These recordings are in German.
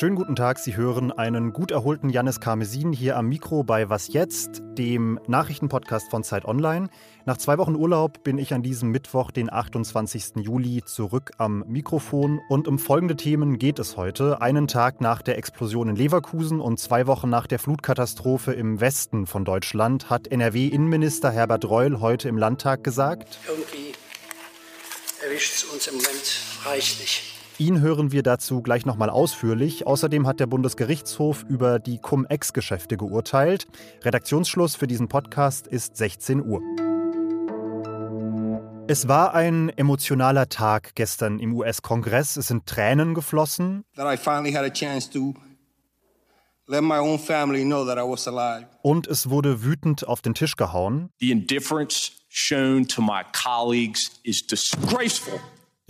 Schönen guten Tag, Sie hören einen gut erholten Jannis Karmesin hier am Mikro bei Was Jetzt, dem Nachrichtenpodcast von Zeit Online. Nach zwei Wochen Urlaub bin ich an diesem Mittwoch, den 28. Juli, zurück am Mikrofon und um folgende Themen geht es heute. Einen Tag nach der Explosion in Leverkusen und zwei Wochen nach der Flutkatastrophe im Westen von Deutschland hat NRW-Innenminister Herbert Reul heute im Landtag gesagt, irgendwie erwischt es uns im Moment reichlich. Ihn hören wir dazu gleich nochmal ausführlich. Außerdem hat der Bundesgerichtshof über die Cum-Ex-Geschäfte geurteilt. Redaktionsschluss für diesen Podcast ist 16 Uhr. Es war ein emotionaler Tag gestern im US-Kongress. Es sind Tränen geflossen. Und es wurde wütend auf den Tisch gehauen. The indifference shown to my colleagues is disgraceful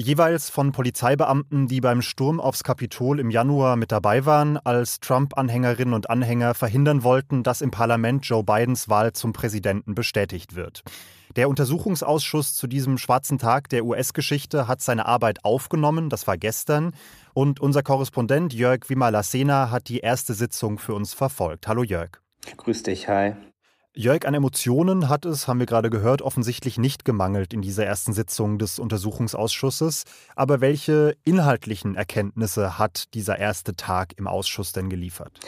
jeweils von Polizeibeamten, die beim Sturm aufs Kapitol im Januar mit dabei waren, als Trump-Anhängerinnen und Anhänger verhindern wollten, dass im Parlament Joe Bidens Wahl zum Präsidenten bestätigt wird. Der Untersuchungsausschuss zu diesem schwarzen Tag der US-Geschichte hat seine Arbeit aufgenommen, das war gestern, und unser Korrespondent Jörg Wimalasena hat die erste Sitzung für uns verfolgt. Hallo Jörg. Grüß dich, hi. Jörg, an Emotionen hat es, haben wir gerade gehört, offensichtlich nicht gemangelt in dieser ersten Sitzung des Untersuchungsausschusses. Aber welche inhaltlichen Erkenntnisse hat dieser erste Tag im Ausschuss denn geliefert?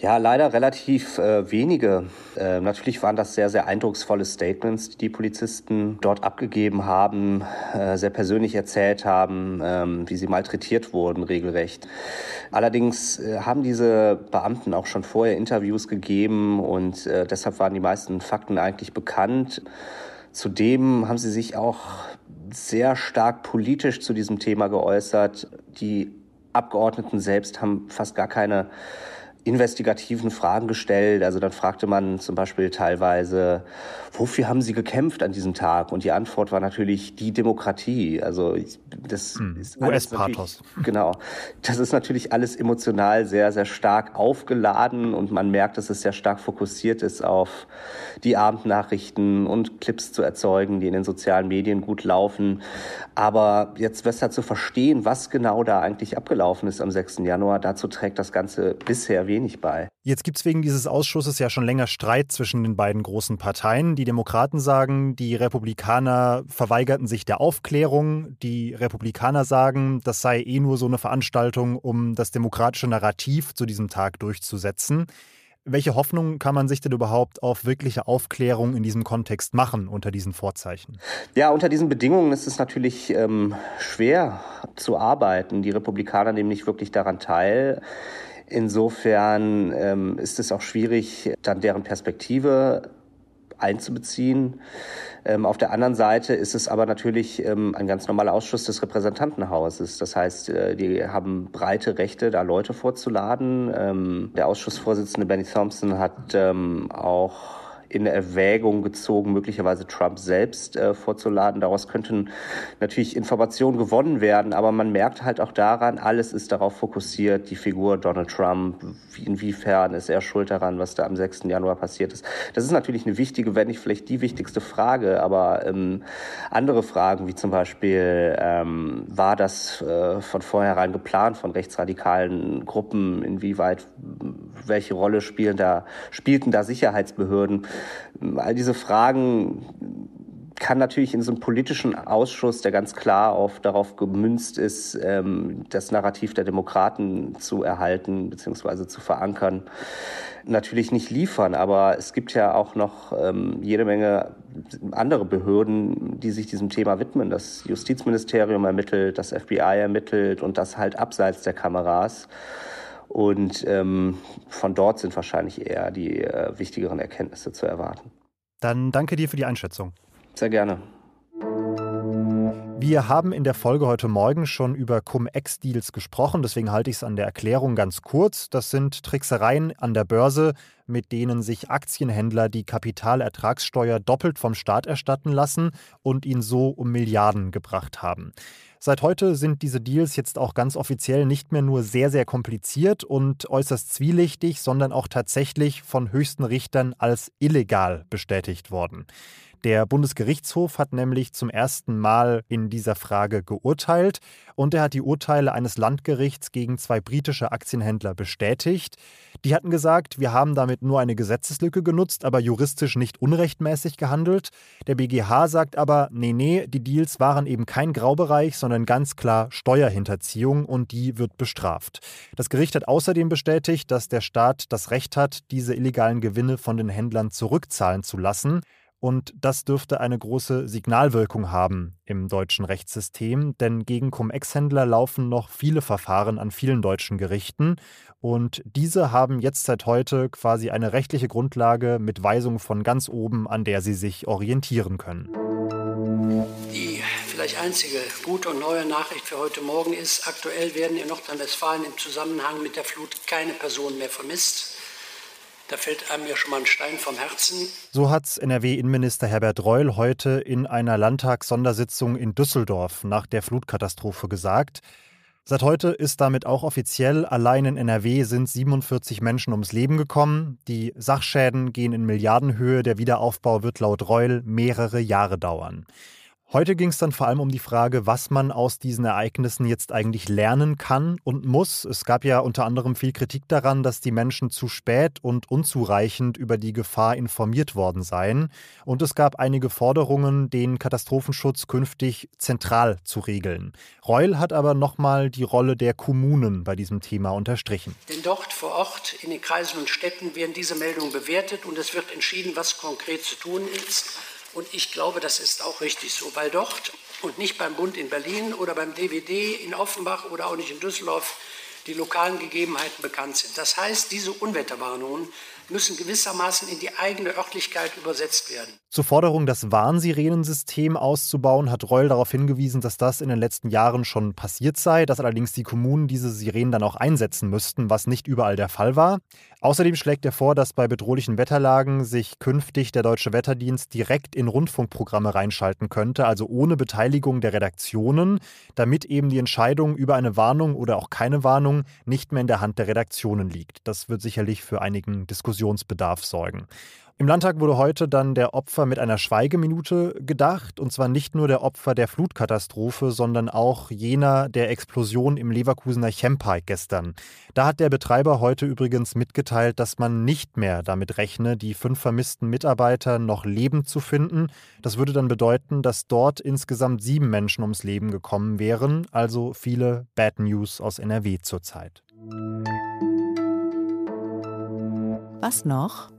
Ja, leider relativ äh, wenige. Äh, natürlich waren das sehr, sehr eindrucksvolle Statements, die die Polizisten dort abgegeben haben, äh, sehr persönlich erzählt haben, ähm, wie sie malträtiert wurden, regelrecht. Allerdings äh, haben diese Beamten auch schon vorher Interviews gegeben und äh, deshalb waren die meisten Fakten eigentlich bekannt. Zudem haben sie sich auch sehr stark politisch zu diesem Thema geäußert. Die Abgeordneten selbst haben fast gar keine investigativen Fragen gestellt. Also dann fragte man zum Beispiel teilweise, wofür haben Sie gekämpft an diesem Tag? Und die Antwort war natürlich die Demokratie. Also das hm, ist US-Pathos. Genau. Das ist natürlich alles emotional sehr, sehr stark aufgeladen und man merkt, dass es sehr stark fokussiert ist auf die Abendnachrichten und Clips zu erzeugen, die in den sozialen Medien gut laufen. Aber jetzt besser zu verstehen, was genau da eigentlich abgelaufen ist am 6. Januar, dazu trägt das Ganze bisher wenig bei. Jetzt gibt es wegen dieses Ausschusses ja schon länger Streit zwischen den beiden großen Parteien. Die Demokraten sagen, die Republikaner verweigerten sich der Aufklärung. Die Republikaner sagen, das sei eh nur so eine Veranstaltung, um das demokratische Narrativ zu diesem Tag durchzusetzen. Welche Hoffnung kann man sich denn überhaupt auf wirkliche Aufklärung in diesem Kontext machen unter diesen Vorzeichen? Ja, unter diesen Bedingungen ist es natürlich ähm, schwer zu arbeiten. Die Republikaner nehmen nicht wirklich daran teil. Insofern ähm, ist es auch schwierig, dann deren Perspektive einzubeziehen. Ähm, auf der anderen Seite ist es aber natürlich ähm, ein ganz normaler Ausschuss des Repräsentantenhauses. Das heißt, äh, die haben breite Rechte, da Leute vorzuladen. Ähm, der Ausschussvorsitzende Benny Thompson hat ähm, auch in Erwägung gezogen, möglicherweise Trump selbst äh, vorzuladen. Daraus könnten natürlich Informationen gewonnen werden, aber man merkt halt auch daran, alles ist darauf fokussiert, die Figur Donald Trump, inwiefern ist er schuld daran, was da am 6. Januar passiert ist. Das ist natürlich eine wichtige, wenn nicht vielleicht die wichtigste Frage, aber ähm, andere Fragen, wie zum Beispiel, ähm, war das äh, von vornherein geplant von rechtsradikalen Gruppen, inwieweit, welche Rolle spielen da, spielten da Sicherheitsbehörden? All diese Fragen kann natürlich in so einem politischen Ausschuss, der ganz klar auf, darauf gemünzt ist, ähm, das Narrativ der Demokraten zu erhalten bzw. zu verankern, natürlich nicht liefern. Aber es gibt ja auch noch ähm, jede Menge andere Behörden, die sich diesem Thema widmen. Das Justizministerium ermittelt, das FBI ermittelt und das halt abseits der Kameras. Und ähm, von dort sind wahrscheinlich eher die äh, wichtigeren Erkenntnisse zu erwarten. Dann danke dir für die Einschätzung. Sehr gerne. Wir haben in der Folge heute Morgen schon über Cum-Ex-Deals gesprochen, deswegen halte ich es an der Erklärung ganz kurz. Das sind Tricksereien an der Börse, mit denen sich Aktienhändler die Kapitalertragssteuer doppelt vom Staat erstatten lassen und ihn so um Milliarden gebracht haben. Seit heute sind diese Deals jetzt auch ganz offiziell nicht mehr nur sehr, sehr kompliziert und äußerst zwielichtig, sondern auch tatsächlich von höchsten Richtern als illegal bestätigt worden. Der Bundesgerichtshof hat nämlich zum ersten Mal in dieser Frage geurteilt und er hat die Urteile eines Landgerichts gegen zwei britische Aktienhändler bestätigt. Die hatten gesagt, wir haben damit nur eine Gesetzeslücke genutzt, aber juristisch nicht unrechtmäßig gehandelt. Der BGH sagt aber, nee, nee, die Deals waren eben kein Graubereich, sondern ganz klar Steuerhinterziehung und die wird bestraft. Das Gericht hat außerdem bestätigt, dass der Staat das Recht hat, diese illegalen Gewinne von den Händlern zurückzahlen zu lassen. Und das dürfte eine große Signalwirkung haben im deutschen Rechtssystem, denn gegen Cum-Ex-Händler laufen noch viele Verfahren an vielen deutschen Gerichten. Und diese haben jetzt seit heute quasi eine rechtliche Grundlage mit Weisung von ganz oben, an der sie sich orientieren können. Die vielleicht einzige gute und neue Nachricht für heute Morgen ist, aktuell werden in Nordrhein-Westfalen im Zusammenhang mit der Flut keine Personen mehr vermisst. Da fällt einem ja schon mal ein Stein vom Herzen. So hat NRW-Innenminister Herbert Reul heute in einer Landtagssondersitzung in Düsseldorf nach der Flutkatastrophe gesagt. Seit heute ist damit auch offiziell, allein in NRW sind 47 Menschen ums Leben gekommen. Die Sachschäden gehen in Milliardenhöhe. Der Wiederaufbau wird laut Reul mehrere Jahre dauern. Heute ging es dann vor allem um die Frage, was man aus diesen Ereignissen jetzt eigentlich lernen kann und muss. Es gab ja unter anderem viel Kritik daran, dass die Menschen zu spät und unzureichend über die Gefahr informiert worden seien. Und es gab einige Forderungen, den Katastrophenschutz künftig zentral zu regeln. Reul hat aber nochmal die Rolle der Kommunen bei diesem Thema unterstrichen. Denn dort vor Ort in den Kreisen und Städten werden diese Meldungen bewertet und es wird entschieden, was konkret zu tun ist. Und ich glaube, das ist auch richtig so, weil dort und nicht beim Bund in Berlin oder beim DWD in Offenbach oder auch nicht in Düsseldorf die lokalen Gegebenheiten bekannt sind. Das heißt, diese Unwetterwarnungen müssen gewissermaßen in die eigene Örtlichkeit übersetzt werden. Zur Forderung, das Warnsirenensystem auszubauen, hat Reul darauf hingewiesen, dass das in den letzten Jahren schon passiert sei, dass allerdings die Kommunen diese Sirenen dann auch einsetzen müssten, was nicht überall der Fall war. Außerdem schlägt er vor, dass bei bedrohlichen Wetterlagen sich künftig der Deutsche Wetterdienst direkt in Rundfunkprogramme reinschalten könnte, also ohne Beteiligung der Redaktionen, damit eben die Entscheidung über eine Warnung oder auch keine Warnung nicht mehr in der Hand der Redaktionen liegt. Das wird sicherlich für einigen Diskussionsbedarf sorgen. Im Landtag wurde heute dann der Opfer mit einer Schweigeminute gedacht, und zwar nicht nur der Opfer der Flutkatastrophe, sondern auch jener der Explosion im Leverkusener Chempark gestern. Da hat der Betreiber heute übrigens mitgeteilt, dass man nicht mehr damit rechne, die fünf vermissten Mitarbeiter noch lebend zu finden. Das würde dann bedeuten, dass dort insgesamt sieben Menschen ums Leben gekommen wären, also viele Bad News aus NRW zurzeit. Was noch?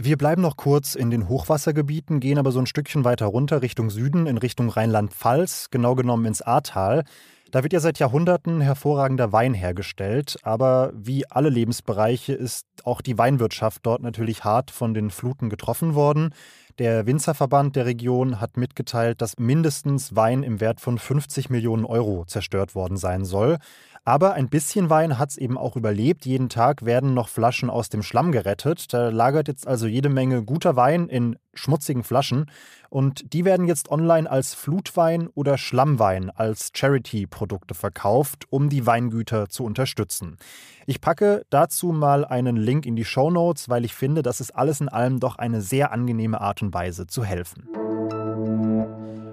Wir bleiben noch kurz in den Hochwassergebieten, gehen aber so ein Stückchen weiter runter Richtung Süden, in Richtung Rheinland-Pfalz, genau genommen ins Ahrtal. Da wird ja seit Jahrhunderten hervorragender Wein hergestellt, aber wie alle Lebensbereiche ist auch die Weinwirtschaft dort natürlich hart von den Fluten getroffen worden. Der Winzerverband der Region hat mitgeteilt, dass mindestens Wein im Wert von 50 Millionen Euro zerstört worden sein soll. Aber ein bisschen Wein hat es eben auch überlebt. Jeden Tag werden noch Flaschen aus dem Schlamm gerettet. Da lagert jetzt also jede Menge guter Wein in schmutzigen Flaschen. Und die werden jetzt online als Flutwein oder Schlammwein als Charity-Produkte verkauft, um die Weingüter zu unterstützen. Ich packe dazu mal einen Link in die Show Notes, weil ich finde, das ist alles in allem doch eine sehr angenehme Art und Weise zu helfen.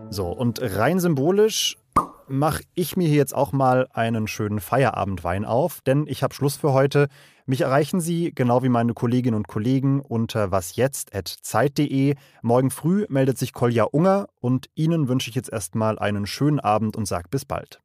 So, und rein symbolisch mache ich mir hier jetzt auch mal einen schönen Feierabendwein auf, denn ich habe Schluss für heute. Mich erreichen Sie, genau wie meine Kolleginnen und Kollegen, unter wasjetzt.zeit.de. Morgen früh meldet sich Kolja Unger und Ihnen wünsche ich jetzt erstmal einen schönen Abend und sage bis bald.